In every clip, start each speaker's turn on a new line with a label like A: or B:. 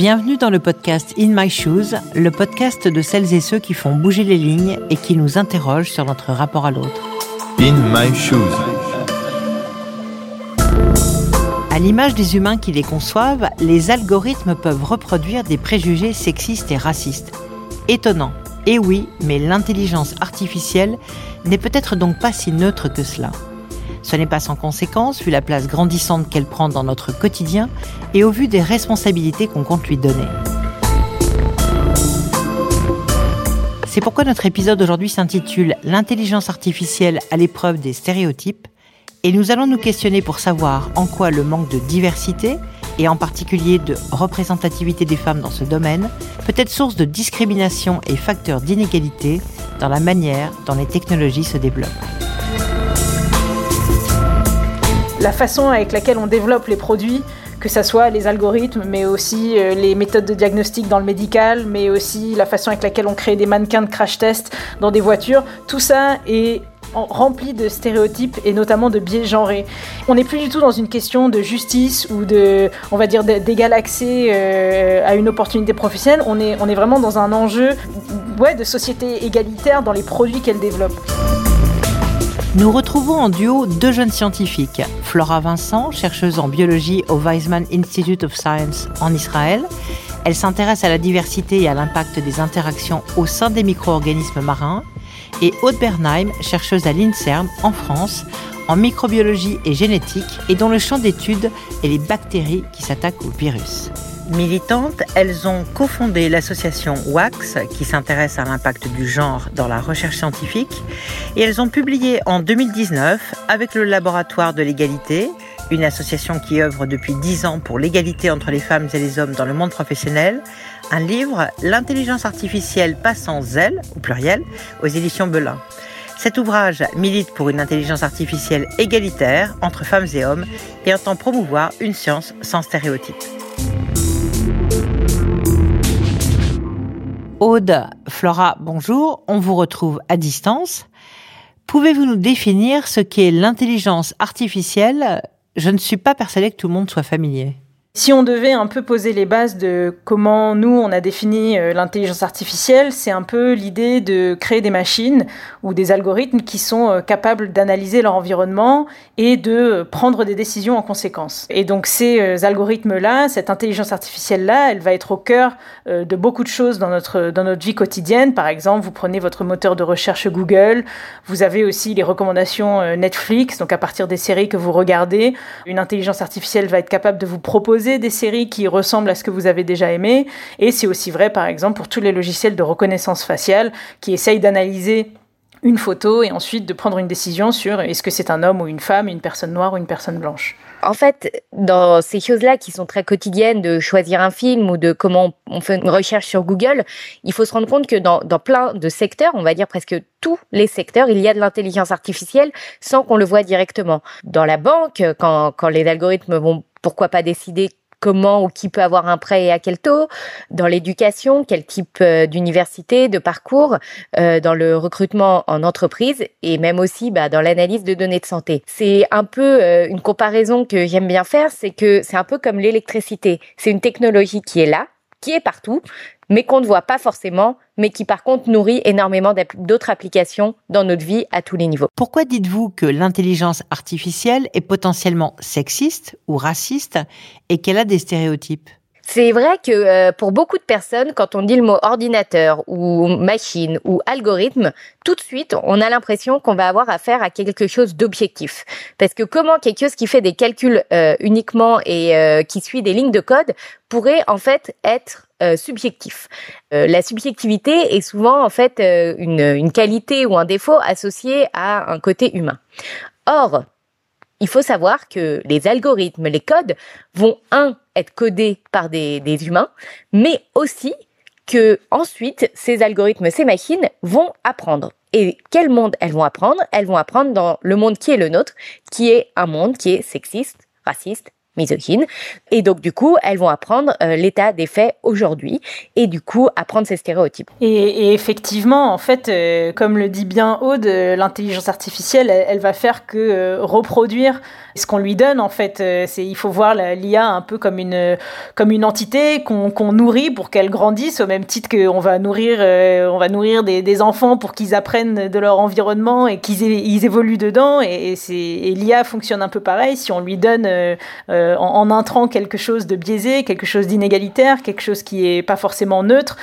A: Bienvenue dans le podcast In My Shoes, le podcast de celles et ceux qui font bouger les lignes et qui nous interrogent sur notre rapport à l'autre.
B: In My Shoes.
A: À l'image des humains qui les conçoivent, les algorithmes peuvent reproduire des préjugés sexistes et racistes. Étonnant. Et oui, mais l'intelligence artificielle n'est peut-être donc pas si neutre que cela. Ce n'est pas sans conséquence, vu la place grandissante qu'elle prend dans notre quotidien et au vu des responsabilités qu'on compte lui donner. C'est pourquoi notre épisode aujourd'hui s'intitule L'intelligence artificielle à l'épreuve des stéréotypes et nous allons nous questionner pour savoir en quoi le manque de diversité et en particulier de représentativité des femmes dans ce domaine peut être source de discrimination et facteur d'inégalité dans la manière dont les technologies se développent
C: la façon avec laquelle on développe les produits, que ce soit les algorithmes, mais aussi euh, les méthodes de diagnostic dans le médical, mais aussi la façon avec laquelle on crée des mannequins de crash test dans des voitures, tout ça est rempli de stéréotypes et notamment de biais genrés. On n'est plus du tout dans une question de justice ou de, on va dire, d'égal accès euh, à une opportunité professionnelle. On est, on est vraiment dans un enjeu ouais, de société égalitaire dans les produits qu'elle développe.
A: Nous retrouvons en duo deux jeunes scientifiques, Flora Vincent, chercheuse en biologie au Weizmann Institute of Science en Israël. Elle s'intéresse à la diversité et à l'impact des interactions au sein des micro-organismes marins. Et Aude Bernheim, chercheuse à l'INSERM en France, en microbiologie et génétique, et dont le champ d'étude est les bactéries qui s'attaquent au virus. Militantes, elles ont cofondé l'association WAX, qui s'intéresse à l'impact du genre dans la recherche scientifique, et elles ont publié en 2019, avec le Laboratoire de l'égalité, une association qui œuvre depuis 10 ans pour l'égalité entre les femmes et les hommes dans le monde professionnel, un livre, L'intelligence artificielle passant zèle, au pluriel, aux éditions Belin. Cet ouvrage milite pour une intelligence artificielle égalitaire entre femmes et hommes et entend promouvoir une science sans stéréotypes. Aude, Flora, bonjour. On vous retrouve à distance. Pouvez-vous nous définir ce qu'est l'intelligence artificielle? Je ne suis pas persuadée que tout le monde soit familier.
C: Si on devait un peu poser les bases de comment nous on a défini euh, l'intelligence artificielle, c'est un peu l'idée de créer des machines ou des algorithmes qui sont euh, capables d'analyser leur environnement et de euh, prendre des décisions en conséquence. Et donc ces algorithmes-là, cette intelligence artificielle-là, elle va être au cœur de beaucoup de choses dans notre, dans notre vie quotidienne. Par exemple, vous prenez votre moteur de recherche Google, vous avez aussi les recommandations Netflix, donc à partir des séries que vous regardez, une intelligence artificielle va être capable de vous proposer des séries qui ressemblent à ce que vous avez déjà aimé. Et c'est aussi vrai, par exemple, pour tous les logiciels de reconnaissance faciale qui essayent d'analyser une photo et ensuite de prendre une décision sur est-ce que c'est un homme ou une femme, une personne noire ou une personne blanche.
D: En fait, dans ces choses-là qui sont très quotidiennes, de choisir un film ou de comment on fait une recherche sur Google, il faut se rendre compte que dans, plein de secteurs, on va dire presque tous les secteurs, il y a de l'intelligence artificielle sans qu'on le voit directement. Dans la banque, quand, quand les algorithmes vont pourquoi pas décider comment ou qui peut avoir un prêt et à quel taux, dans l'éducation, quel type euh, d'université, de parcours, euh, dans le recrutement en entreprise et même aussi bah, dans l'analyse de données de santé. C'est un peu euh, une comparaison que j'aime bien faire, c'est que c'est un peu comme l'électricité. C'est une technologie qui est là, qui est partout, mais qu'on ne voit pas forcément, mais qui par contre nourrit énormément d'autres applications dans notre vie à tous les niveaux.
A: Pourquoi dites-vous que l'intelligence artificielle est potentiellement sexiste ou raciste et qu'elle a des stéréotypes?
D: C'est vrai que euh, pour beaucoup de personnes, quand on dit le mot ordinateur ou machine ou algorithme, tout de suite, on a l'impression qu'on va avoir affaire à quelque chose d'objectif. Parce que comment quelque chose qui fait des calculs euh, uniquement et euh, qui suit des lignes de code pourrait en fait être subjectif. la subjectivité est souvent en fait une, une qualité ou un défaut associé à un côté humain. Or, il faut savoir que les algorithmes, les codes vont, un, être codés par des, humains, mais aussi que ensuite, ces algorithmes, ces machines vont apprendre. Et quel monde elles vont apprendre? Elles vont apprendre dans le monde qui est le nôtre, qui est un monde qui est sexiste, raciste, Et donc, du coup, elles vont apprendre l'état des faits aujourd'hui et du coup, apprendre ces stéréotypes.
C: Et, effectivement, en fait, comme le dit bien Aude, l'intelligence artificielle, elle, va faire que reproduire ce qu'on lui donne, en fait. c'est il faut voir l'IA un peu comme une, comme une entité qu'on nourrit pour qu'elle grandisse, au même titre qu'on va nourrir, on va nourrir des, des enfants pour qu'ils apprennent de leur environnement et qu'ils évoluent dedans. Et, et l'IA fonctionne un peu pareil. Si on lui donne euh, en, en intrant quelque chose de biaisé, quelque chose d'inégalitaire, quelque chose qui est pas forcément neutre,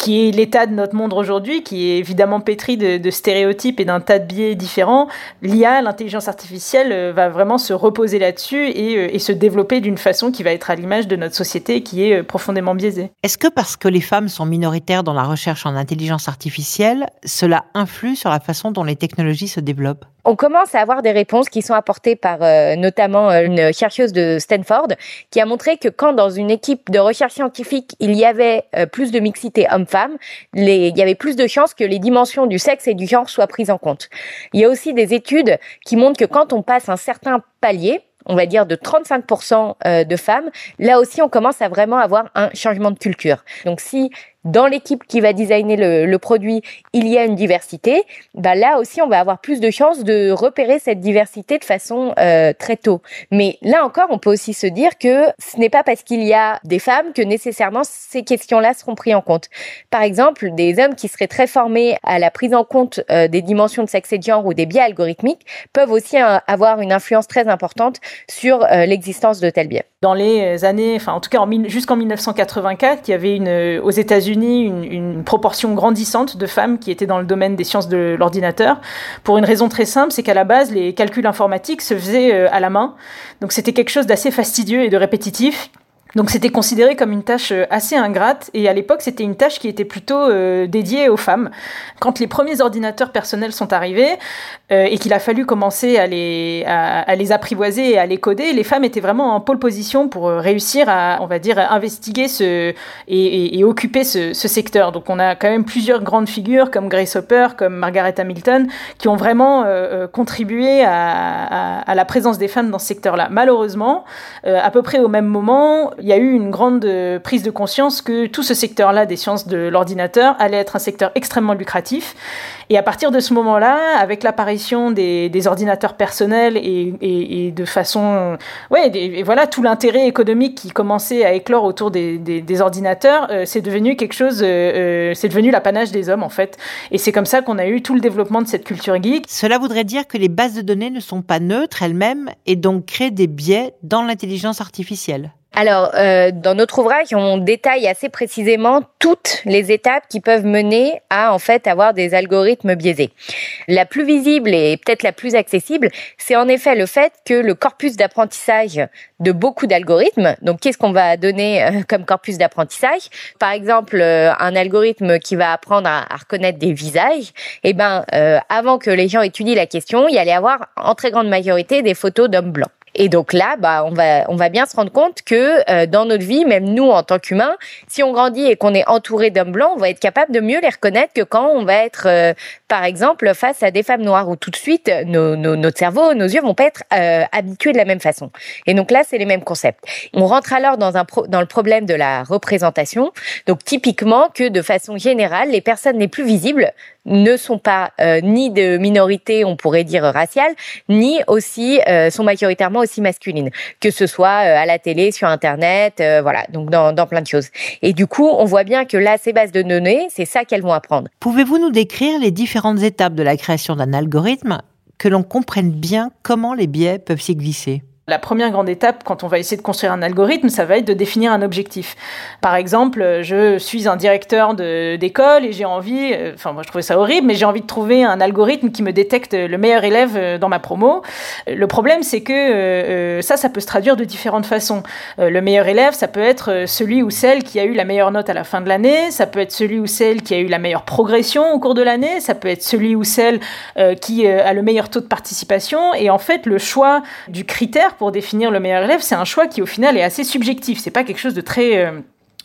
C: qui est l'état de notre monde aujourd'hui, qui est évidemment pétri de, stéréotypes et d'un tas de biais différents, l'IA, l'intelligence artificielle, euh, va vraiment se reposer là-dessus et, euh, et, se développer d'une façon qui va être à l'image de notre société qui est profondément biaisée.
A: Est-ce que parce que les femmes sont minoritaires dans la recherche en intelligence artificielle, cela influe sur la façon dont les technologies se développent?
D: On commence à avoir des réponses qui sont apportées par notamment une chercheuse de Stanford qui a montré que quand dans une équipe de recherche scientifique il y avait plus de mixité homme femmes, il y avait plus de chances que les dimensions du sexe et du genre soient prises en compte. Il y a aussi des études qui montrent que quand on passe un certain palier, on va dire de 35% euh, de femmes, là aussi on commence à vraiment avoir un changement de culture. Donc si dans l'équipe qui va designer le, produit, il y a une diversité, bah là aussi on va avoir plus de chances de repérer cette diversité de façon euh, très tôt. Mais là encore, on peut aussi se dire que ce n'est pas parce qu'il y a des femmes que nécessairement ces questions-là seront prises en compte. Par exemple, des hommes qui seraient très formés à la prise en compte euh, des dimensions de sexe et de genre ou des biais algorithmiques peuvent aussi euh, avoir une influence très importante sur l'existence de tels biais.
C: Dans les années, enfin en tout cas jusqu'en 1984, il y avait une, aux États-Unis une, proportion grandissante de femmes qui étaient dans le domaine des sciences de l'ordinateur, pour une raison très simple, c'est qu'à la base, les calculs informatiques se faisaient euh, à la main. Donc c'était quelque chose d'assez fastidieux et de répétitif donc c'était considéré comme une tâche euh, assez ingrate et à l'époque c'était une tâche qui était plutôt euh, dédiée aux femmes. Quand les premiers ordinateurs personnels sont arrivés euh, et qu'il a fallu commencer à les, à, les apprivoiser et à les coder, les femmes étaient vraiment en pole position pour réussir à, on va dire, investiguer ce, et, et, occuper ce, secteur. Donc on a quand même plusieurs grandes figures comme Grace Hopper, comme Margaret Hamilton, qui ont vraiment contribué à, à, à, la présence des femmes dans ce secteur-là. Malheureusement, à peu près au même moment, il y a eu une grande euh, prise de conscience que tout ce secteur-là des sciences de l'ordinateur allait être un secteur extrêmement lucratif. Et à partir de ce moment-là, avec l'apparition des, ordinateurs personnels et, de façon, ouais, et voilà, tout l'intérêt économique qui commençait à éclore autour des, ordinateurs, euh, c'est devenu quelque chose, euh, c'est devenu l'apanage des hommes en fait. Et c'est comme ça qu'on a eu tout le développement de cette culture geek.
A: Cela voudrait dire que les bases de données ne sont pas neutres elles-mêmes et donc créent des biais dans l'intelligence artificielle
D: alors, euh, dans notre ouvrage, on détaille assez précisément toutes les étapes qui peuvent mener à en fait avoir des algorithmes biaisés. La plus visible et peut-être la plus accessible, c'est en effet le fait que le corpus d'apprentissage de beaucoup d'algorithmes. Donc, qu'est-ce qu'on va donner euh, comme corpus d'apprentissage? Par exemple, euh, un algorithme qui va apprendre à, reconnaître des visages. Eh ben, avant que les gens étudient la question, il y allait avoir en très grande majorité des photos d'hommes blancs. Et donc là, bah, on va, on va bien se rendre compte que euh, dans notre vie, même nous en tant qu'humains, si on grandit et qu'on est entouré d'hommes blancs, on va être capable de mieux les reconnaître que quand on va être, euh, par exemple, face à des femmes noires, où tout de suite, nos, nos, notre cerveau, nos yeux vont pas être euh, habitués de la même façon. Et donc là, c'est les mêmes concepts. On rentre alors dans, un dans le problème de la représentation. Donc typiquement que de façon générale, les personnes les plus visibles ne sont pas ni de minorité, on pourrait dire raciale, ni aussi sont majoritairement aussi masculine, que ce soit euh, à la télé, sur Internet, euh, voilà, donc dans, dans plein de choses. Et du coup, on voit bien que là, ces bases de données, c'est ça qu'elles vont apprendre.
A: Pouvez-vous nous décrire les différentes étapes de la création d'un algorithme que l'on comprenne bien comment les biais peuvent s'y glisser?
C: La première grande étape quand on va essayer de construire un algorithme, ça va être de définir un objectif. Par exemple, je suis un directeur d'école et j'ai envie, euh, enfin moi je trouvais ça horrible, mais j'ai envie de trouver un algorithme qui me détecte le meilleur élève euh, dans ma promo. Le problème c'est que euh, ça, ça peut se traduire de différentes façons. le meilleur élève, ça peut être celui ou celle qui a eu la meilleure note à la fin de l'année, ça peut être celui ou celle qui a eu la meilleure progression au cours de l'année, ça peut être celui ou celle qui a le meilleur taux de participation. Et en fait, le choix du critère pour définir le meilleur élève, c'est un choix qui au final est assez subjectif. C'est pas quelque chose de très euh,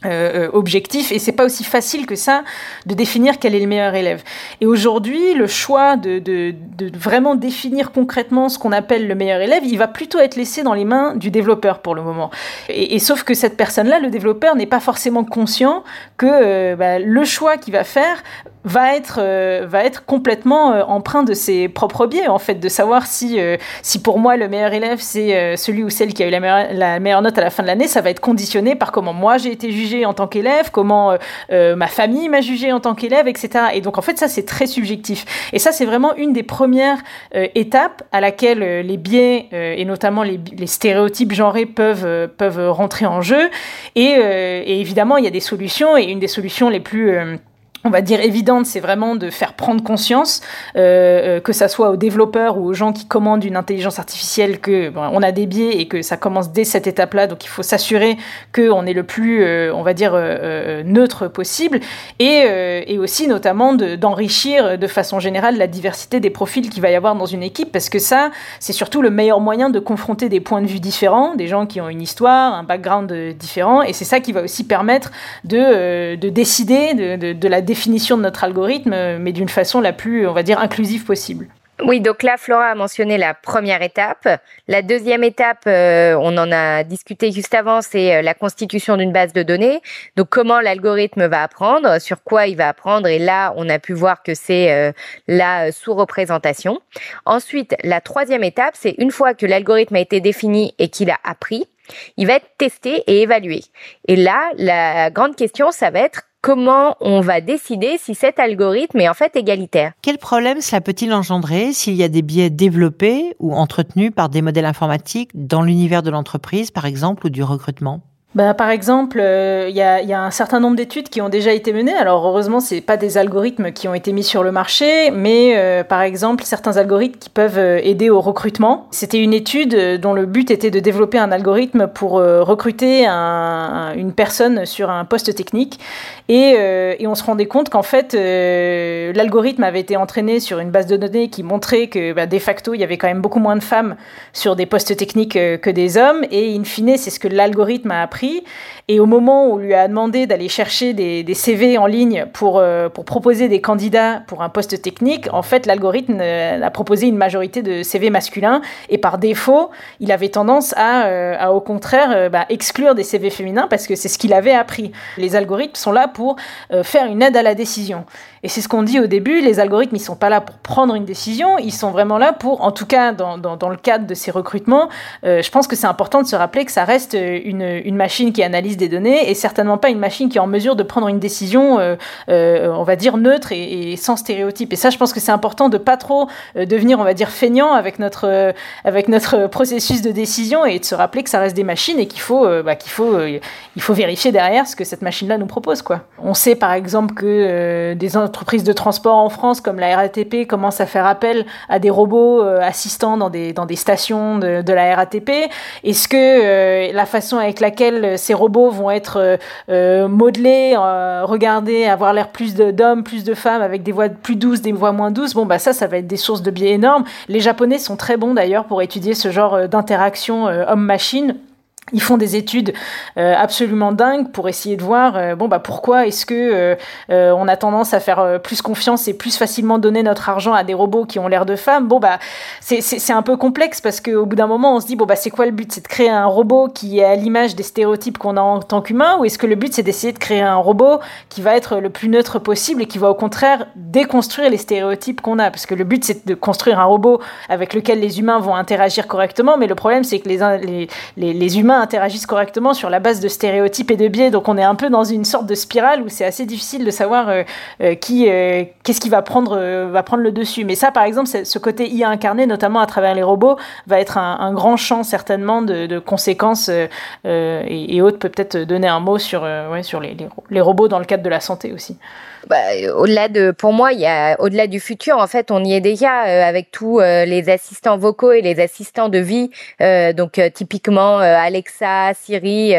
C: euh, objectif et c'est pas aussi facile que ça de définir quel est le meilleur élève. Et aujourd'hui, le choix de, vraiment définir concrètement ce qu'on appelle le meilleur élève, il va plutôt être laissé dans les mains du développeur pour le moment. Et, sauf que cette personne-là, le développeur, n'est pas forcément conscient que euh, bah, le choix qu'il va faire va être, euh, va être complètement euh, empreint de ses propres biais, en fait, de savoir si, euh, si pour moi le meilleur élève c'est celui ou celle qui a eu la meilleure, la meilleure note à la fin de l'année, ça va être conditionné par comment moi j'ai été jugé en tant qu'élève, comment ma famille m'a jugé en tant qu'élève, etc. Et donc en fait ça c'est très subjectif. Et ça c'est vraiment une des premières étapes à laquelle les biais et notamment les, les, stéréotypes genrés peuvent, peuvent rentrer en jeu. Et, et, évidemment il y a des solutions et une des solutions les plus on va dire évidente, c'est vraiment de faire prendre conscience, euh, euh, que ça soit aux développeurs ou aux gens qui commandent une intelligence artificielle, que bon, on a des biais et que ça commence dès cette étape-là. Donc il faut s'assurer qu'on est le plus, euh, on va dire, neutre possible, et, aussi notamment d'enrichir de, façon générale la diversité des profils qu'il va y avoir dans une équipe, parce que ça, c'est surtout le meilleur moyen de confronter des points de vue différents, des gens qui ont une histoire, un background différent, et c'est ça qui va aussi permettre de, de décider de, de, de la définition de notre algorithme, mais d'une façon la plus, on va dire, inclusive possible.
D: Oui, donc là, Flora a mentionné la première étape. La deuxième étape, euh, on en a discuté juste avant, c'est euh, la constitution d'une base de données. Donc comment l'algorithme va apprendre, sur quoi il va apprendre, et là, on a pu voir que c'est euh, la sous-représentation. Ensuite, la troisième étape, c'est une fois que l'algorithme a été défini et qu'il a appris, il va être testé et évalué. Et là, la grande question, ça va être comment on va décider si cet algorithme est en fait égalitaire.
A: Quel problème cela peut-il engendrer s'il y a des biais développés ou entretenus par des modèles informatiques dans l'univers de l'entreprise, par exemple, ou du recrutement?
C: Bah, par exemple, il euh, y, a, y, a, un certain nombre d'études qui ont déjà été menées. Alors heureusement, c'est pas des algorithmes qui ont été mis sur le marché, mais euh, par exemple certains algorithmes qui peuvent euh, aider au recrutement. C'était une étude dont le but était de développer un algorithme pour recruter un, une personne sur un poste technique, et, et on se rendait compte qu'en fait l'algorithme avait été entraîné sur une base de données qui montrait que bah, de facto il y avait quand même beaucoup moins de femmes sur des postes techniques que des hommes, et in fine c'est ce que l'algorithme a appris prix et au moment où on lui a demandé d'aller chercher des, CV en ligne pour, euh, pour proposer des candidats pour un poste technique, en fait, l'algorithme euh, a proposé une majorité de CV masculins. Et par défaut, il avait tendance à, euh, au contraire, bah, exclure des CV féminins parce que c'est ce qu'il avait appris. Les algorithmes sont là pour faire une aide à la décision. Et c'est ce qu'on dit au début, les algorithmes, ils sont pas là pour prendre une décision, ils sont vraiment là pour, en tout cas dans, dans, dans le cadre de ces recrutements, je pense que c'est important de se rappeler que ça reste une, une machine qui analyse des données et certainement pas une machine qui est en mesure de prendre une décision, euh, euh, on va dire, neutre et, sans stéréotype. Et ça, je pense que c'est important de pas trop euh, devenir, on va dire, feignant avec notre, avec notre processus de décision et de se rappeler que ça reste des machines et qu'il faut, bah, qu'il faut, il faut vérifier derrière ce que cette machine-là nous propose. Quoi. On sait par exemple que des entreprises de transport en France comme la RATP commencent à faire appel à des robots assistants dans des, dans des stations de, la RATP. Est-ce que la façon avec laquelle ces robots vont être euh, euh, modelés, regardés, avoir l'air plus d'hommes, plus de femmes, avec des voix plus douces, des voix moins douces. Bon, bah ça, ça va être des sources de biais énormes. Les Japonais sont très bons d'ailleurs pour étudier ce genre d'interaction homme-machine. Ils font des études euh, absolument dingues pour essayer de voir euh, bon bah pourquoi est-ce que euh, on a tendance à faire plus confiance et plus facilement donner notre argent à des robots qui ont l'air de femmes. Bon bah c'est un peu complexe parce qu'au bout d'un moment on se dit bon bah c'est quoi le but? C'est de créer un robot qui est à l'image des stéréotypes qu'on a en tant qu'humain ou est-ce que le but c'est d'essayer de créer un robot qui va être le plus neutre possible et qui va au contraire déconstruire les stéréotypes qu'on a? Parce que le but c'est de construire un robot avec lequel les humains vont interagir correctement mais le problème c'est que les, les, les, les humains interagissent correctement sur la base de stéréotypes et de biais. Donc on est un peu dans une sorte de spirale où c'est assez difficile de savoir euh, euh, qui, euh, qu'est-ce qui va prendre, va prendre le dessus. Mais ça, par exemple, ce côté IA incarné, notamment à travers les robots, va être un, grand champ certainement de, conséquences et, autres peut peut-être donner un mot sur, sur les, les robots dans le cadre de la santé aussi
D: bah, au-delà de, pour moi, il y a au-delà du futur. En fait, on y est déjà avec tous les assistants vocaux et les assistants de vie. donc typiquement Alexa Siri,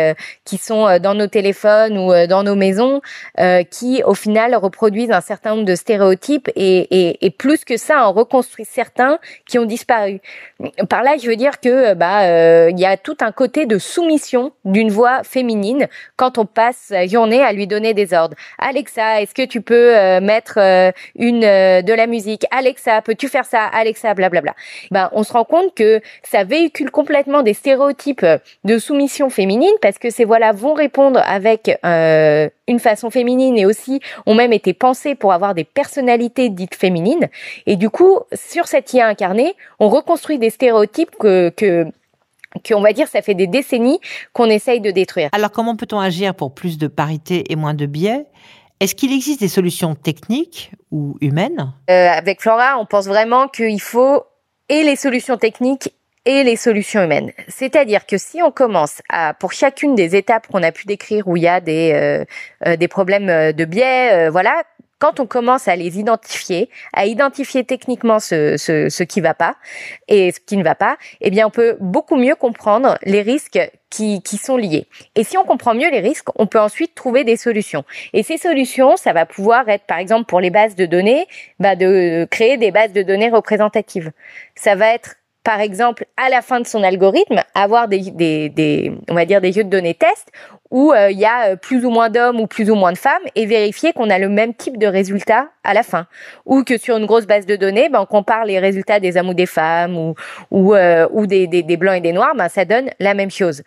D: qui sont dans nos téléphones ou dans nos maisons, qui au final reproduisent un certain nombre de stéréotypes et, et, plus que ça, en reconstruit certains qui ont disparu. Par là, je veux dire que bah il y a tout un côté de soumission d'une voix féminine quand on passe journée à lui donner des ordres. Alexa, est-ce que tu peux mettre une de la musique Alexa, peux-tu faire ça? Alexa, blablabla. Ben, on se rend compte que ça véhicule complètement des stéréotypes de soumission féminine parce que ces voix-là vont répondre avec euh, une façon féminine et aussi ont même été pensées pour avoir des personnalités dites féminines. Et du coup, sur cette IA incarnée, on reconstruit des stéréotypes que, que qu'on va dire ça fait des décennies qu'on essaye de détruire.
A: Alors comment peut-on agir pour plus de parité et moins de biais? Est-ce qu'il existe des solutions techniques ou humaines?
D: Euh, Avec Flora, on pense vraiment qu'il faut et les solutions techniques et les solutions humaines. C'est-à-dire que si on commence à, pour chacune des étapes qu'on a pu décrire où il y a des, euh, euh, des problèmes de biais, voilà, quand on commence à les identifier, à identifier techniquement ce, ce, ce qui va pas et ce qui ne va pas, eh bien, on peut beaucoup mieux comprendre les risques qui, qui sont liés. Et si on comprend mieux les risques, on peut ensuite trouver des solutions. Et ces solutions, ça va pouvoir être, par exemple, pour les bases de données, bah, de créer des bases de données représentatives. Ça va être par exemple, à la fin de son algorithme, avoir des, des, on va dire des jeux de données tests où euh, il y a euh, plus ou moins d'hommes ou plus ou moins de femmes et vérifier qu'on a le même type de résultat à la fin. Ou que sur une grosse base de données, ben, on compare les résultats des hommes ou des femmes ou, ou, euh, ou des, des, des, blancs et des noirs, ben, ça donne la même chose.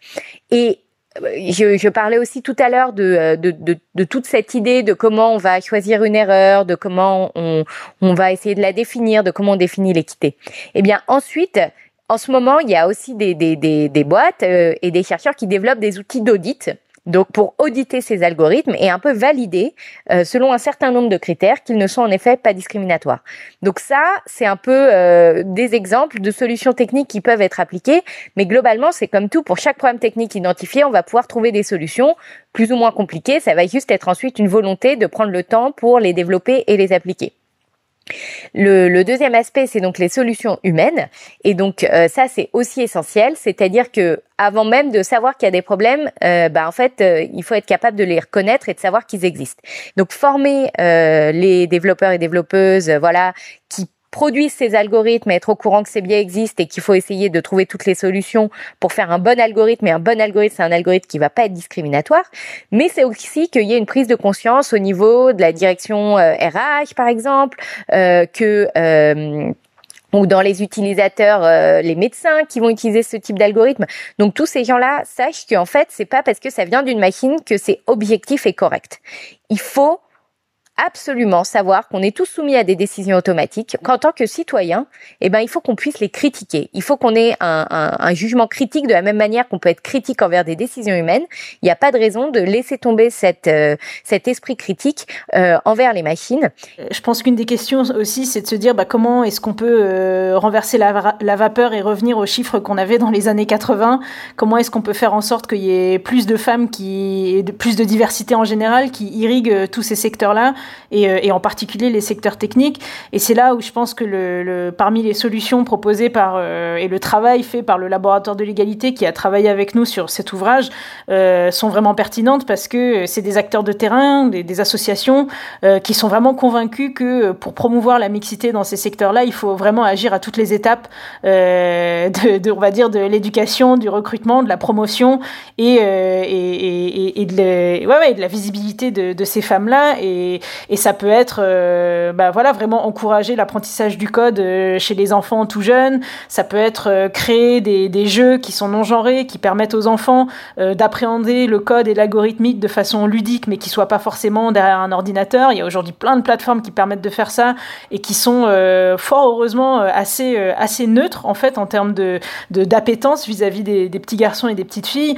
D: Et je, je, parlais aussi tout à l'heure de, de, de, de, toute cette idée de comment on va choisir une erreur, de comment on, on va essayer de la définir, de comment on définit l'équité. Eh bien, ensuite, en ce moment, il y a aussi des, des, des, des boîtes et des chercheurs qui développent des outils d'audit donc pour auditer ces algorithmes et un peu valider euh, selon un certain nombre de critères qu'ils ne sont en effet pas discriminatoires. Donc ça, c'est un peu euh, des exemples de solutions techniques qui peuvent être appliquées, mais globalement, c'est comme tout, pour chaque problème technique identifié, on va pouvoir trouver des solutions plus ou moins compliquées, ça va juste être ensuite une volonté de prendre le temps pour les développer et les appliquer. Le, deuxième aspect, c'est donc les solutions humaines. Et donc euh, ça, c'est aussi essentiel, c'est-à-dire que avant même de savoir qu'il y a des problèmes, euh, bah, en fait, euh, il faut être capable de les reconnaître et de savoir qu'ils existent. Donc former les développeurs et développeuses, voilà, qui produisent ces algorithmes, être au courant que ces biais existent et qu'il faut essayer de trouver toutes les solutions pour faire un bon algorithme. Et un bon algorithme, c'est un algorithme qui va pas être discriminatoire. Mais c'est aussi qu'il y ait une prise de conscience au niveau de la direction RH, euh, par exemple, euh, que euh, ou dans les utilisateurs, euh, les médecins qui vont utiliser ce type d'algorithme. Donc tous ces gens-là sachent qu'en fait, c'est pas parce que ça vient d'une machine que c'est objectif et correct. Il faut absolument savoir qu'on est tous soumis à des décisions automatiques, qu'en tant que citoyen, eh ben, il faut qu'on puisse les critiquer. Il faut qu'on ait un, un, un, jugement critique de la même manière qu'on peut être critique envers des décisions humaines. Il n'y a pas de raison de laisser tomber cette, euh, cet esprit critique euh, envers les machines.
C: Euh, je pense qu'une des questions aussi, c'est de se dire bah, comment est-ce qu'on peut euh, renverser la, la, vapeur et revenir aux chiffres qu'on avait dans les années 80 Comment est-ce qu'on peut faire en sorte qu'il y ait plus de femmes qui, plus de diversité en général qui irriguent tous ces secteurs-là? Euh, et, en particulier les secteurs techniques. Et c'est là où je pense que le, parmi les solutions proposées par euh, et le travail fait par le laboratoire de l'égalité qui a travaillé avec nous sur cet ouvrage euh, sont vraiment pertinentes parce que c'est des acteurs de terrain, des, associations qui sont vraiment convaincus que pour promouvoir la mixité dans ces secteurs-là, il faut vraiment agir à toutes les étapes de, on va dire, de l'éducation, du recrutement, de la promotion et, et, et, de, ouais, ouais, de la visibilité de, de ces femmes-là. Et, et ça peut être, euh, bah voilà, vraiment encourager l'apprentissage du code euh, chez les enfants tout jeunes. Ça peut être euh, créer des, des, jeux qui sont non genrés, qui permettent aux enfants d'appréhender le code et l'algorithmique de façon ludique, mais qui soient pas forcément derrière un ordinateur. Il y a aujourd'hui plein de plateformes qui permettent de faire ça et qui sont fort heureusement assez assez neutres en fait en termes de d'appétence vis-à-vis des, des petits garçons et des petites filles.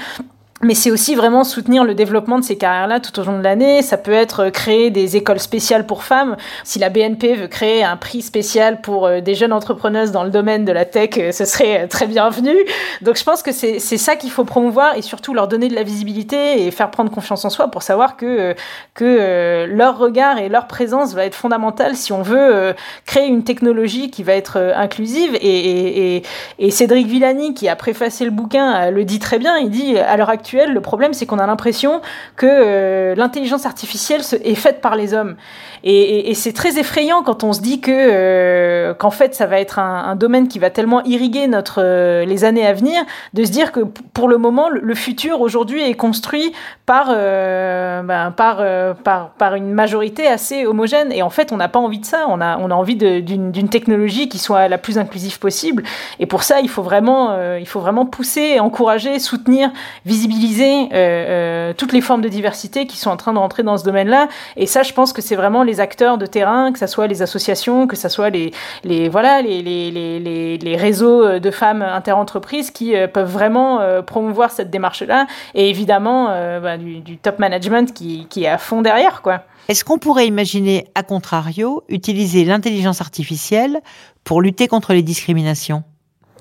C: Mais c'est aussi vraiment soutenir le développement de ces carrières-là tout au long de l'année. Ça peut être créer des écoles spéciales pour femmes. Si la BNP veut créer un prix spécial pour euh, des jeunes entrepreneuses dans le domaine de la tech, euh, ce serait euh, très bienvenu. Donc je pense que c'est ça qu'il faut promouvoir et surtout leur donner de la visibilité et faire prendre confiance en soi pour savoir que, que leur regard et leur présence va être fondamentale si on veut créer une technologie qui va être inclusive. Et, et, et Cédric Villani, qui a préfacé le bouquin, le dit très bien. Il dit à l'heure actuelle, le problème, c'est qu'on a l'impression que euh, l'intelligence artificielle est faite par les hommes. Et, c'est très effrayant quand on se dit que euh, qu'en fait, ça va être un, domaine qui va tellement irriguer notre euh, les années à venir, de se dire que pour le moment, le, futur aujourd'hui est construit par ben, par, par par une majorité assez homogène. Et en fait, on n'a pas envie de ça. On a on a envie d'une technologie qui soit la plus inclusive possible. Et pour ça, il faut vraiment il faut vraiment pousser, encourager, soutenir, visibiliser euh, euh, toutes les formes de diversité qui sont en train de rentrer dans ce domaine-là. Et ça, je pense que c'est vraiment les acteurs de terrain, que ce soit les associations, que ce soit les, les, voilà, les, les, les, les réseaux de femmes interentreprises qui euh, peuvent vraiment promouvoir cette démarche-là. Et évidemment, bah, du, du, top management qui, qui est à fond derrière, quoi.
A: Est-ce qu'on pourrait imaginer, à contrario, utiliser l'intelligence artificielle pour lutter contre les discriminations?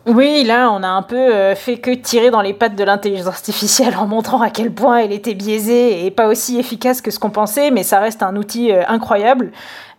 C: Oui, là, on a un peu euh, fait que tirer dans les pattes de l'intelligence artificielle en montrant à quel point elle était biaisée et pas aussi efficace que ce qu'on pensait, mais ça reste un outil euh, incroyable.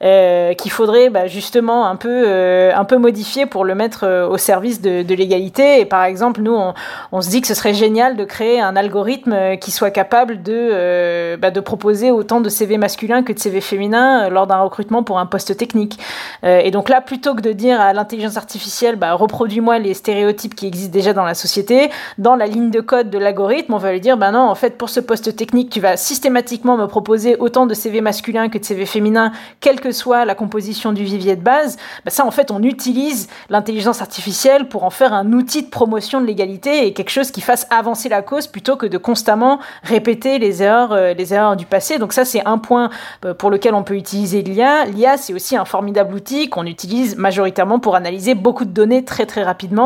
C: Euh, qu'il faudrait bah, justement un peu, un peu modifier pour le mettre au service de, l'égalité. Et par exemple, nous, on, on, se dit que ce serait génial de créer un algorithme qui soit capable de, bah, de proposer autant de CV masculins que de CV féminins lors d'un recrutement pour un poste technique. et donc là, plutôt que de dire à l'intelligence artificielle, bah, reproduis-moi les stéréotypes qui existent déjà dans la société, dans la ligne de code de l'algorithme, on va lui dire, bah non, en fait, pour ce poste technique, tu vas systématiquement me proposer autant de CV masculins que de CV féminins, quel que soit la composition du vivier de base, bah ça en fait on utilise l'intelligence artificielle pour en faire un outil de promotion de l'égalité et quelque chose qui fasse avancer la cause plutôt que de constamment répéter les erreurs, euh, les erreurs du passé. Donc ça c'est un point euh, pour lequel on peut utiliser l'IA. L'IA c'est aussi un formidable outil qu'on utilise majoritairement pour analyser beaucoup de données très très rapidement.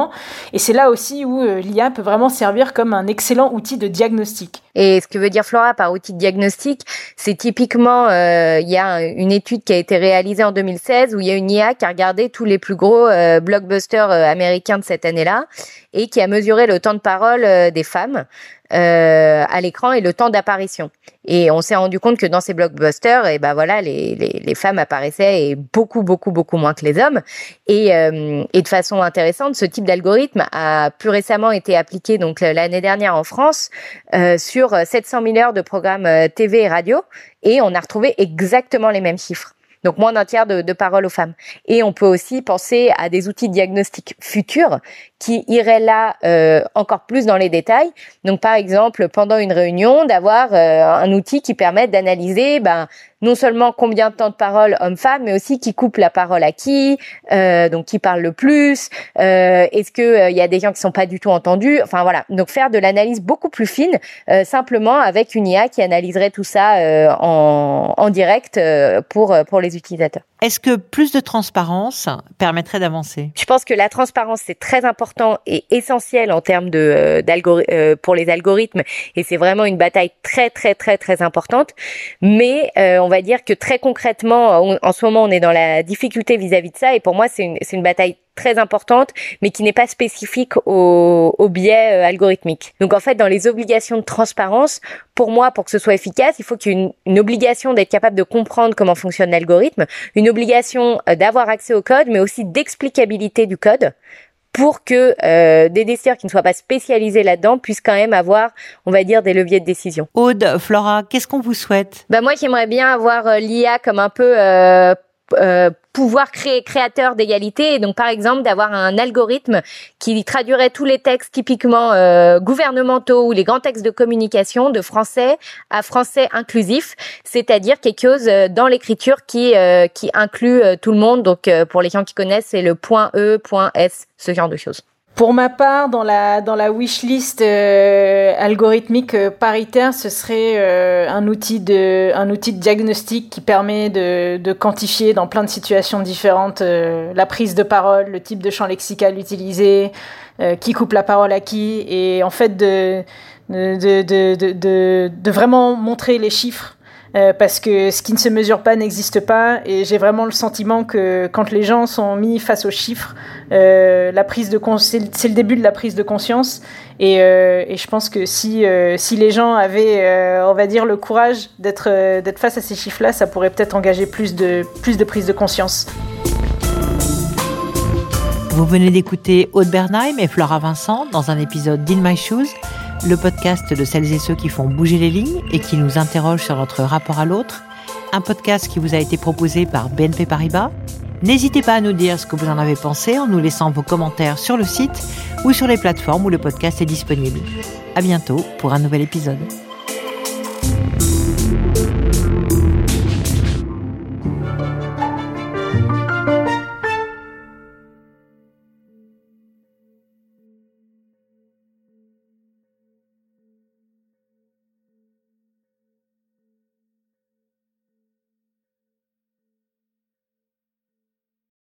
C: Et c'est là aussi où euh, l'IA peut vraiment servir comme un excellent outil de diagnostic.
D: Et ce que veut dire Flora par outil de diagnostic, c'est typiquement, il y a une étude qui a été réalisé en 2016 où il y a une IA qui a regardé tous les plus gros euh, blockbusters euh, américains de cette année-là et qui a mesuré le temps de parole euh, des femmes à l'écran et le temps d'apparition. Et on s'est rendu compte que dans ces blockbusters, et eh ben voilà, les, les, les, femmes apparaissaient et beaucoup, beaucoup, beaucoup moins que les hommes. Et, et de façon intéressante, ce type d'algorithme a plus récemment été appliqué donc l'année dernière en France sur 700 000 heures de programmes TV et radio, et on a retrouvé exactement les mêmes chiffres donc moins d'un tiers de, de parole aux femmes. Et on peut aussi penser à des outils de diagnostic futurs qui iraient là euh, encore plus dans les détails. Donc par exemple, pendant une réunion, d'avoir euh, un outil qui permette d'analyser ben, non seulement combien de temps de parole homme-femme, mais aussi qui coupe la parole à qui, euh, donc qui parle le plus, euh, est-ce que il euh, y a des gens qui sont pas du tout entendus, enfin voilà, donc faire de l'analyse beaucoup plus fine, euh, simplement avec une IA qui analyserait tout ça en, en, direct pour pour les utilisateurs.
A: Est-ce que plus de transparence permettrait d'avancer?
D: Je pense que la transparence c'est très important et essentiel en termes de pour les algorithmes. Et c'est vraiment une bataille très très très très importante, mais on va va dire que très concrètement, en ce moment, on est dans la difficulté vis-à-vis de ça. Et pour moi, c'est une, une bataille très importante, mais qui n'est pas spécifique au, au biais euh, algorithmique. Donc en fait, dans les obligations de transparence, pour moi, pour que ce soit efficace, il faut qu'il y ait une, une obligation d'être capable de comprendre comment fonctionne l'algorithme, une obligation euh, d'avoir accès au code, mais aussi d'explicabilité du code pour que euh, des décideurs qui ne soient pas spécialisés là-dedans puissent quand même avoir, on va dire, des leviers de décision.
A: Aude, Flora, qu'est-ce qu'on vous souhaite?
D: Bah moi, j'aimerais bien avoir euh, l'IA comme un peu euh, euh, pouvoir créer créateur d'égalité et donc par exemple d'avoir un algorithme qui traduirait tous les textes typiquement euh, gouvernementaux ou les grands textes de communication de français à français inclusif, c'est-à-dire quelque chose euh, dans l'écriture qui qui inclut tout le monde. Donc pour les gens qui connaissent, c'est le point E, S, ce genre de choses.
C: Pour ma part, dans la, dans la wishlist euh, algorithmique euh, paritaire, ce serait euh, un, outil de, un outil de diagnostic qui permet de, de quantifier dans plein de situations différentes la prise de parole, le type de champ lexical utilisé, qui coupe la parole à qui, et en fait de, de, de, de, de vraiment montrer les chiffres euh, parce que ce qui ne se mesure pas n'existe pas et j'ai vraiment le sentiment que quand les gens sont mis face aux chiffres, euh, la prise de c'est le début de la prise de conscience et, euh, je pense que si, si les gens avaient, on va dire, le courage d'être d'être face à ces chiffres-là, ça pourrait peut-être engager plus de, plus de prise de conscience.
A: Vous venez d'écouter Aude Bernheim et Flora Vincent dans un épisode d'In My Shoes le podcast de celles et ceux qui font bouger les lignes et qui nous interrogent sur notre rapport à l'autre, un podcast qui vous a été proposé par BNP Paribas. N'hésitez pas à nous dire ce que vous en avez pensé en nous laissant vos commentaires sur le site ou sur les plateformes où le podcast est disponible. À bientôt pour un nouvel épisode.